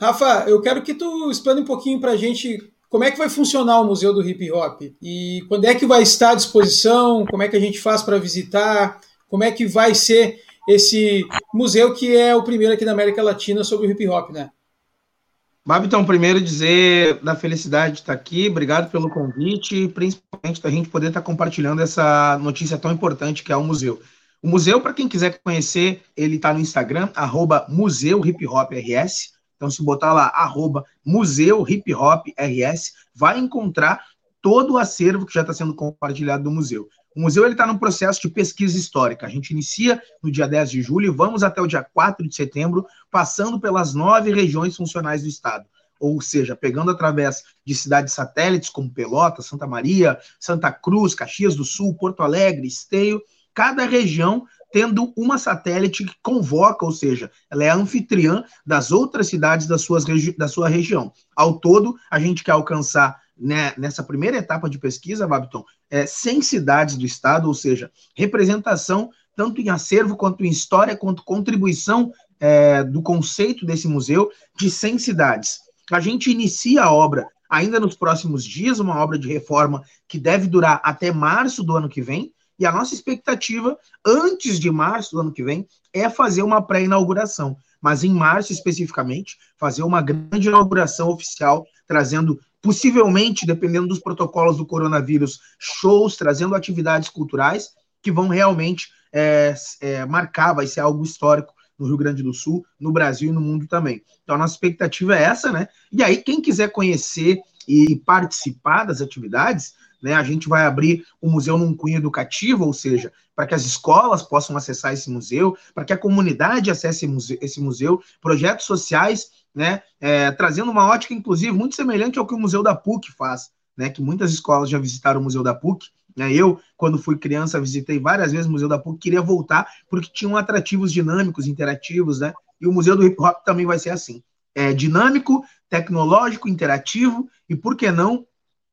Rafa, eu quero que tu explane um pouquinho para a gente como é que vai funcionar o Museu do Hip Hop e quando é que vai estar à disposição, como é que a gente faz para visitar, como é que vai ser esse museu que é o primeiro aqui da América Latina sobre o hip hop, né? Babitão, primeiro dizer da felicidade de estar aqui, obrigado pelo convite e principalmente da gente poder estar compartilhando essa notícia tão importante que é o museu. O museu, para quem quiser conhecer, ele está no Instagram, arroba. Então, se botar lá, arroba vai encontrar todo o acervo que já está sendo compartilhado do museu. O museu está num processo de pesquisa histórica. A gente inicia no dia 10 de julho e vamos até o dia 4 de setembro, passando pelas nove regiões funcionais do estado. Ou seja, pegando através de cidades satélites como Pelotas, Santa Maria, Santa Cruz, Caxias do Sul, Porto Alegre, Esteio, cada região tendo uma satélite que convoca, ou seja, ela é anfitriã das outras cidades da, suas da sua região. Ao todo, a gente quer alcançar né, nessa primeira etapa de pesquisa, Babiton, é, 100 cidades do estado, ou seja, representação tanto em acervo quanto em história, quanto contribuição é, do conceito desse museu de 100 cidades. A gente inicia a obra ainda nos próximos dias, uma obra de reforma que deve durar até março do ano que vem, e a nossa expectativa, antes de março do ano que vem, é fazer uma pré-inauguração. Mas em março, especificamente, fazer uma grande inauguração oficial, trazendo, possivelmente, dependendo dos protocolos do coronavírus, shows, trazendo atividades culturais que vão realmente é, é, marcar, vai ser algo histórico no Rio Grande do Sul, no Brasil e no mundo também. Então a nossa expectativa é essa, né? E aí, quem quiser conhecer e participar das atividades, né, a gente vai abrir o museu num cunho educativo, ou seja, para que as escolas possam acessar esse museu, para que a comunidade acesse esse museu, projetos sociais, né, é, trazendo uma ótica, inclusive, muito semelhante ao que o Museu da PUC faz, né, que muitas escolas já visitaram o Museu da PUC, né? Eu, quando fui criança, visitei várias vezes o Museu da PUC, queria voltar porque tinham atrativos dinâmicos, interativos, né? E o Museu do Hip Hop também vai ser assim. É dinâmico, tecnológico, interativo e, por que não,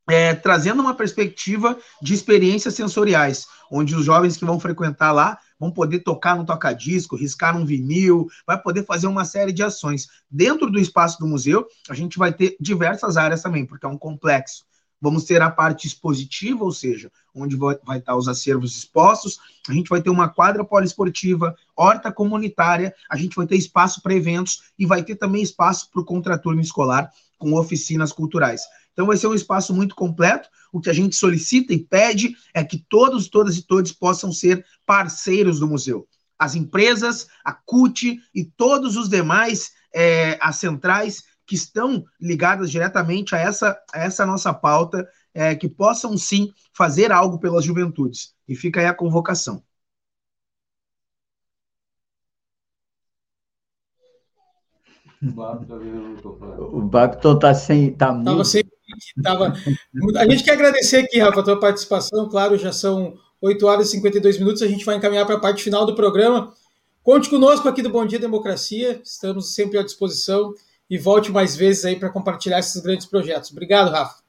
é, trazendo uma perspectiva de experiências sensoriais, onde os jovens que vão frequentar lá vão poder tocar no toca-disco, riscar um vinil, vai poder fazer uma série de ações. Dentro do espaço do museu, a gente vai ter diversas áreas também, porque é um complexo. Vamos ter a parte expositiva, ou seja, onde vai, vai estar os acervos expostos, a gente vai ter uma quadra poliesportiva, horta comunitária, a gente vai ter espaço para eventos e vai ter também espaço para o contraturno escolar com oficinas culturais. Então vai ser um espaço muito completo. O que a gente solicita e pede é que todos, todas e todos possam ser parceiros do museu. As empresas, a CUT e todos os demais, é, as centrais que estão ligadas diretamente a essa, a essa nossa pauta, é, que possam sim fazer algo pelas juventudes. E fica aí a convocação. O Babton está sem. Tá Tava sem. Tava... A gente quer agradecer aqui, Rafa, a tua participação. Claro, já são 8 horas e 52 minutos. A gente vai encaminhar para a parte final do programa. Conte conosco aqui do Bom Dia Democracia. Estamos sempre à disposição e volte mais vezes aí para compartilhar esses grandes projetos. Obrigado, Rafa.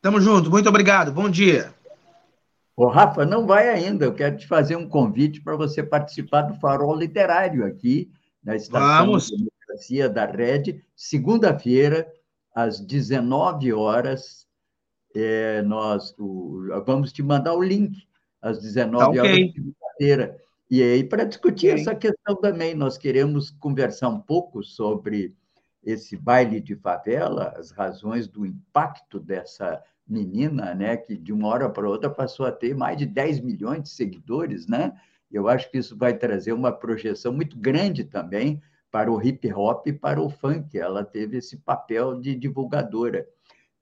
Tamo junto, muito obrigado. Bom dia. Ô, Rafa, não vai ainda. Eu quero te fazer um convite para você participar do Farol Literário aqui na Estação Vamos. de Democracia da Rede, segunda-feira, às 19 horas. É, nós o, vamos te mandar o link às 19 tá okay. horas, segunda-feira. E aí, para discutir okay. essa questão também, nós queremos conversar um pouco sobre esse baile de favela, as razões do impacto dessa menina, né, que de uma hora para outra passou a ter mais de 10 milhões de seguidores, né? Eu acho que isso vai trazer uma projeção muito grande também para o hip hop e para o funk. Ela teve esse papel de divulgadora.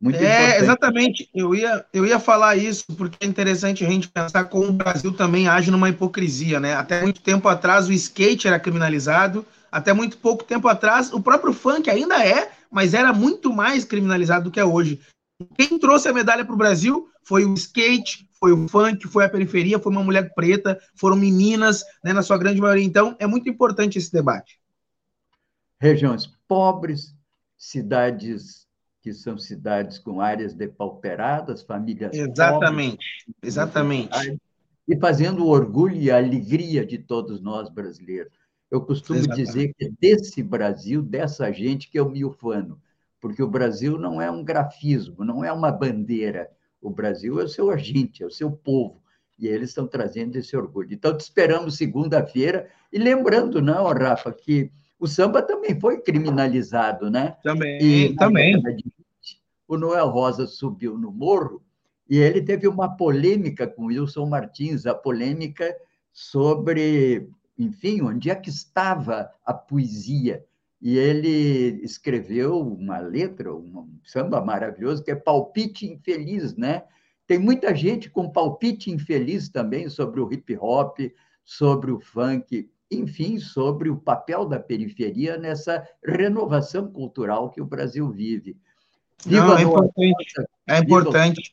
Muito é, importante. exatamente. Eu ia, eu ia falar isso, porque é interessante a gente pensar como o Brasil também age numa hipocrisia, né? Até muito tempo atrás o skate era criminalizado, até muito pouco tempo atrás, o próprio funk ainda é, mas era muito mais criminalizado do que é hoje. Quem trouxe a medalha para o Brasil foi o skate, foi o funk, foi a periferia, foi uma mulher preta, foram meninas, né, na sua grande maioria. Então, é muito importante esse debate. Regiões pobres, cidades que são cidades com áreas depauperadas, famílias exatamente, pobres, exatamente, e fazendo o orgulho e a alegria de todos nós brasileiros. Eu costumo Exatamente. dizer que é desse Brasil, dessa gente, que eu me ufano, porque o Brasil não é um grafismo, não é uma bandeira. O Brasil é o seu agente, é o seu povo, e eles estão trazendo esse orgulho. Então, te esperamos segunda-feira, e lembrando, não, Rafa, que o samba também foi criminalizado, né? Também, e, também. o Noel Rosa subiu no morro e ele teve uma polêmica com Wilson Martins, a polêmica sobre enfim, onde é que estava a poesia? E ele escreveu uma letra, um samba maravilhoso, que é Palpite Infeliz, né? Tem muita gente com palpite infeliz também sobre o hip hop, sobre o funk, enfim, sobre o papel da periferia nessa renovação cultural que o Brasil vive. Viva Não, é importante. É importante.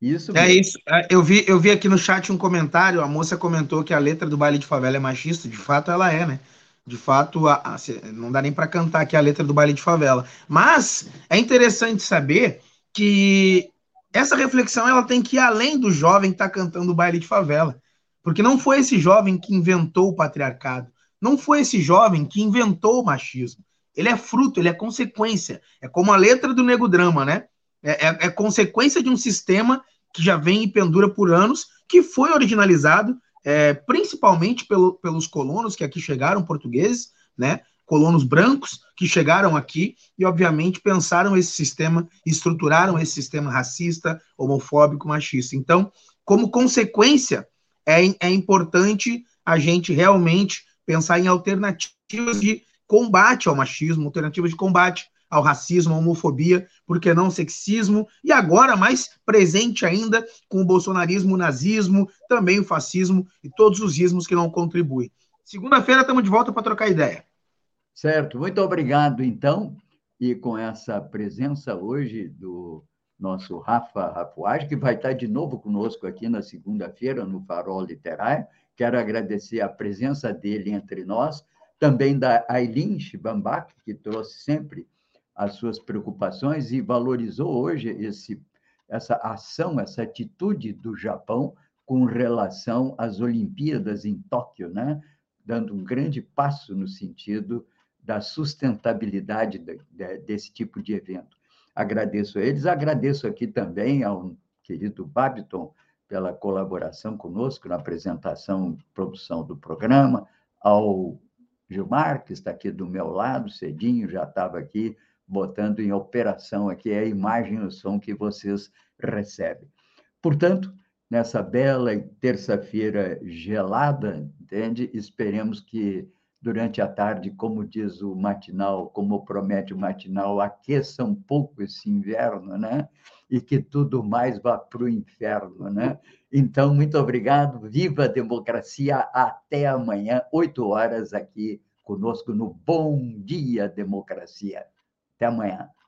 Isso é mesmo. É isso. Eu vi, eu vi aqui no chat um comentário, a moça comentou que a letra do baile de favela é machista. De fato, ela é, né? De fato, a, a, não dá nem para cantar aqui a letra do baile de favela. Mas é interessante saber que essa reflexão ela tem que ir além do jovem que está cantando o baile de favela. Porque não foi esse jovem que inventou o patriarcado. Não foi esse jovem que inventou o machismo. Ele é fruto, ele é consequência. É como a letra do Nego Drama, né? É, é, é consequência de um sistema que já vem e pendura por anos, que foi originalizado é, principalmente pelo, pelos colonos que aqui chegaram, portugueses, né? Colonos brancos que chegaram aqui e, obviamente, pensaram esse sistema, estruturaram esse sistema racista, homofóbico, machista. Então, como consequência, é, é importante a gente realmente pensar em alternativas de combate ao machismo, alternativas de combate ao racismo, à homofobia, porque não sexismo, e agora mais presente ainda com o bolsonarismo, o nazismo, também o fascismo e todos os ismos que não contribuem. Segunda-feira estamos de volta para trocar ideia. Certo, muito obrigado então, e com essa presença hoje do nosso Rafa Rafuage, que vai estar de novo conosco aqui na segunda-feira no Farol Literário. Quero agradecer a presença dele entre nós, também da Aileen Chibambak, que trouxe sempre as suas preocupações e valorizou hoje esse, essa ação, essa atitude do Japão com relação às Olimpíadas em Tóquio, né? dando um grande passo no sentido da sustentabilidade de, de, desse tipo de evento. Agradeço a eles, agradeço aqui também ao querido Babiton pela colaboração conosco na apresentação e produção do programa, ao Gilmar, que está aqui do meu lado, cedinho, já estava aqui botando em operação aqui a imagem e o som que vocês recebem. Portanto, nessa bela terça-feira gelada, entende? Esperemos que durante a tarde, como diz o matinal, como promete o matinal, aqueça um pouco esse inverno, né? E que tudo mais vá para o inferno, né? Então, muito obrigado, viva a democracia, até amanhã, oito horas aqui conosco no Bom Dia Democracia. Até amanhã.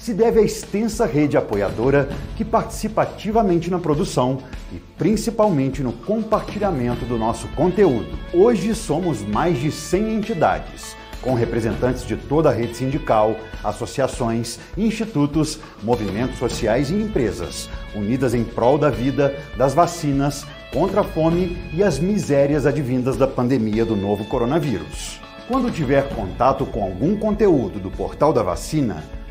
se deve à extensa rede apoiadora que participa ativamente na produção e principalmente no compartilhamento do nosso conteúdo. Hoje somos mais de 100 entidades, com representantes de toda a rede sindical, associações, institutos, movimentos sociais e empresas, unidas em prol da vida, das vacinas, contra a fome e as misérias advindas da pandemia do novo coronavírus. Quando tiver contato com algum conteúdo do Portal da Vacina,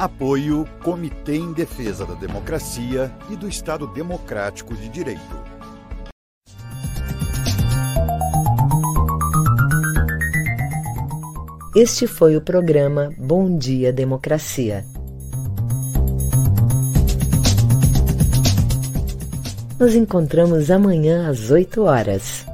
Apoio Comitê em Defesa da Democracia e do Estado Democrático de Direito. Este foi o programa Bom Dia Democracia. Nos encontramos amanhã às 8 horas.